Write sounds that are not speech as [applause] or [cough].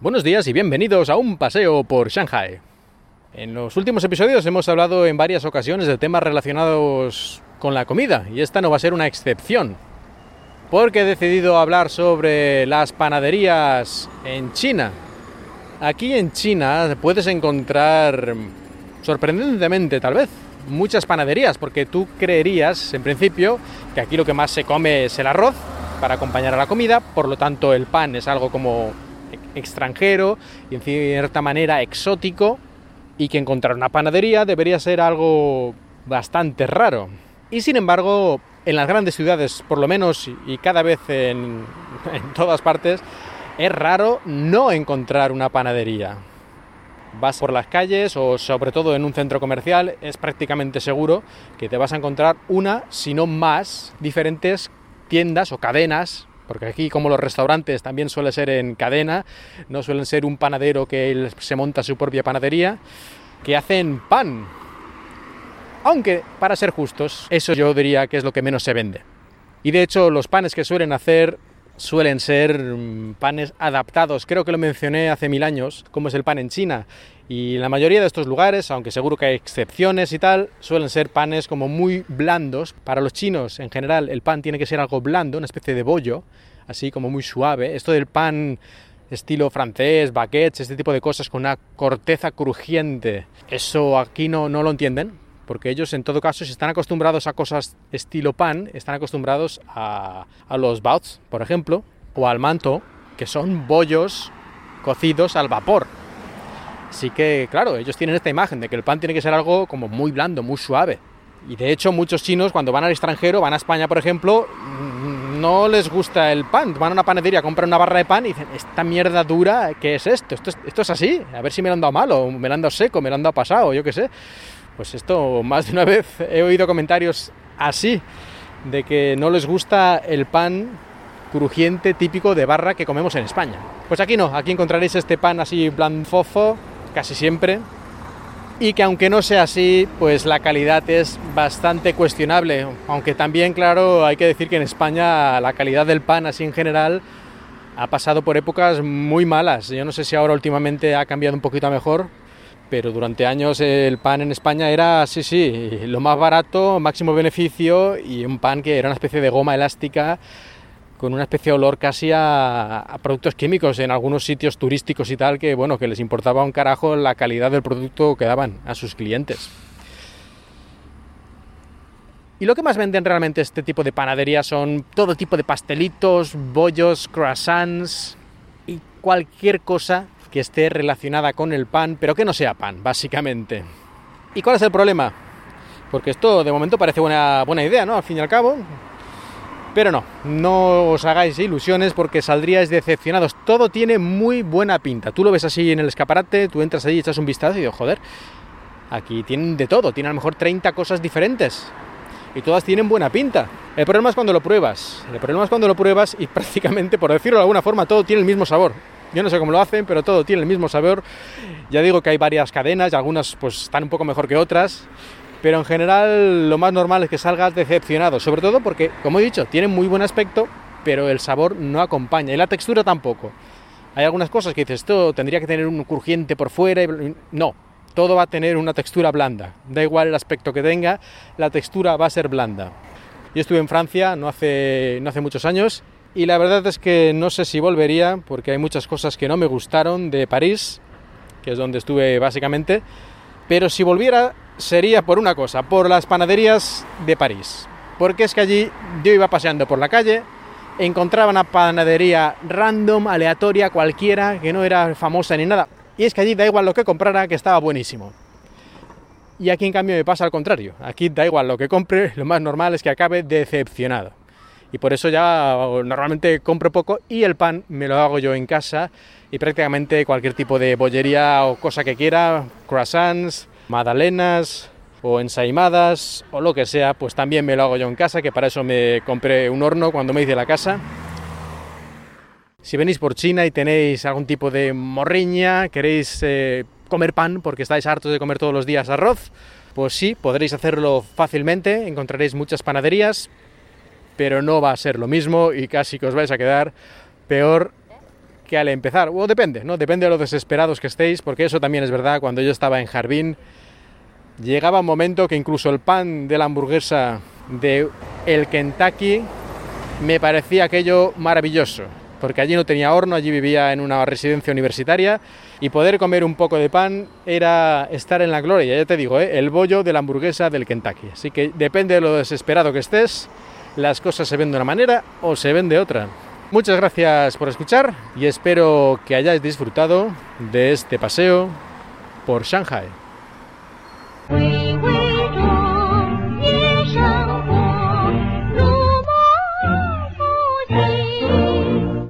Buenos días y bienvenidos a un paseo por Shanghai. En los últimos episodios hemos hablado en varias ocasiones de temas relacionados con la comida y esta no va a ser una excepción. Porque he decidido hablar sobre las panaderías en China. Aquí en China puedes encontrar, sorprendentemente tal vez, muchas panaderías, porque tú creerías, en principio, que aquí lo que más se come es el arroz para acompañar a la comida, por lo tanto el pan es algo como extranjero y en cierta manera exótico, y que encontrar una panadería debería ser algo bastante raro. Y sin embargo, en las grandes ciudades, por lo menos, y cada vez en, [laughs] en todas partes, es raro no encontrar una panadería. Vas por las calles o sobre todo en un centro comercial, es prácticamente seguro que te vas a encontrar una, si no más, diferentes tiendas o cadenas, porque aquí como los restaurantes también suele ser en cadena, no suelen ser un panadero que él se monta su propia panadería, que hacen pan. Aunque, para ser justos, eso yo diría que es lo que menos se vende. Y de hecho, los panes que suelen hacer suelen ser mm, panes adaptados. Creo que lo mencioné hace mil años, como es el pan en China. Y la mayoría de estos lugares, aunque seguro que hay excepciones y tal, suelen ser panes como muy blandos. Para los chinos, en general, el pan tiene que ser algo blando, una especie de bollo, así como muy suave. Esto del pan estilo francés, baguettes, este tipo de cosas con una corteza crujiente, eso aquí no, no lo entienden, porque ellos en todo caso si están acostumbrados a cosas estilo pan, están acostumbrados a, los baots, por ejemplo, o al manto, que son bollos cocidos al vapor. Así que, claro, ellos tienen esta imagen de que el pan tiene que ser algo como muy blando, muy suave. Y de hecho muchos chinos cuando van al extranjero, van a España por ejemplo, no les gusta el pan. Van a una panadería, compran una barra de pan y dicen, esta mierda dura, ¿qué es esto? Esto es, esto es así, a ver si me lo han dado mal, o me lo han dado seco, me lo han dado pasado, yo qué sé. Pues esto, más de una vez he oído comentarios así, de que no les gusta el pan crujiente típico de barra que comemos en España. Pues aquí no, aquí encontraréis este pan así blandfofo, casi siempre, y que aunque no sea así, pues la calidad es bastante cuestionable, aunque también, claro, hay que decir que en España la calidad del pan así en general ha pasado por épocas muy malas. Yo no sé si ahora últimamente ha cambiado un poquito a mejor, pero durante años el pan en España era, sí, sí, lo más barato, máximo beneficio y un pan que era una especie de goma elástica con una especie de olor casi a, productos químicos en algunos sitios turísticos y tal, que bueno, que les importaba un carajo la calidad del producto que daban a sus clientes. Y lo que más venden realmente este tipo de panadería son todo tipo de pastelitos, bollos, croissants y cualquier cosa que esté relacionada con el pan, pero que no sea pan, básicamente. ¿Y cuál es el problema? Porque esto de momento parece una buena idea, ¿no? Al fin y al cabo, pero no, no os hagáis ilusiones porque saldríais decepcionados. Todo tiene muy buena pinta. Tú lo ves así en el escaparate, tú entras allí, echas un vistazo y dices, joder, aquí tienen de todo, tienen a lo mejor 30 cosas diferentes. Y todas tienen buena pinta. El problema es cuando lo pruebas. El problema es cuando lo pruebas y [laughs] prácticamente, por decirlo de alguna forma, todo tiene el mismo sabor. Yo no sé cómo lo hacen, pero todo tiene el mismo sabor. Ya digo que hay varias cadenas y algunas pues están un poco mejor que otras pero en general lo más normal es que salgas decepcionado, sobre todo porque, como he dicho, tienen muy buen aspecto, pero el sabor no acompaña y la textura tampoco. Hay algunas cosas que dices, esto tendría que tener un crujiente por fuera, y... no, todo va a tener una textura blanda, da igual el aspecto que tenga, la textura va a ser blanda. Yo estuve en Francia no hace, no hace muchos años y la verdad es que no sé si volvería porque hay muchas cosas que no me gustaron de París, que es donde estuve básicamente, pero si volviera sería por una cosa, por las panaderías de París. Porque es que allí yo iba paseando por la calle, encontraba una panadería random, aleatoria, cualquiera, que no era famosa ni nada. Y es que allí da igual lo que comprara, que estaba buenísimo. Y aquí en cambio me pasa al contrario. Aquí da igual lo que compre, lo más normal es que acabe decepcionado. Y por eso ya normalmente compro poco y el pan me lo hago yo en casa y prácticamente cualquier tipo de bollería o cosa que quiera, croissants, magdalenas o ensaimadas o lo que sea, pues también me lo hago yo en casa, que para eso me compré un horno cuando me hice la casa. Si venís por China y tenéis algún tipo de morriña, queréis eh, comer pan porque estáis hartos de comer todos los días arroz, pues sí, podréis hacerlo fácilmente, encontraréis muchas panaderías, pero no va a ser lo mismo y casi que os vais a quedar peor que al empezar, o depende, ¿no? Depende de lo desesperados que estéis, porque eso también es verdad, cuando yo estaba en Jardín, llegaba un momento que incluso el pan de la hamburguesa de el Kentucky me parecía aquello maravilloso, porque allí no tenía horno, allí vivía en una residencia universitaria y poder comer un poco de pan era estar en la gloria, ya te digo, ¿eh? el bollo de la hamburguesa del Kentucky. Así que depende de lo desesperado que estés, las cosas se ven de una manera o se ven de otra. Muchas gracias por escuchar y espero que hayáis disfrutado de este paseo por Shanghai.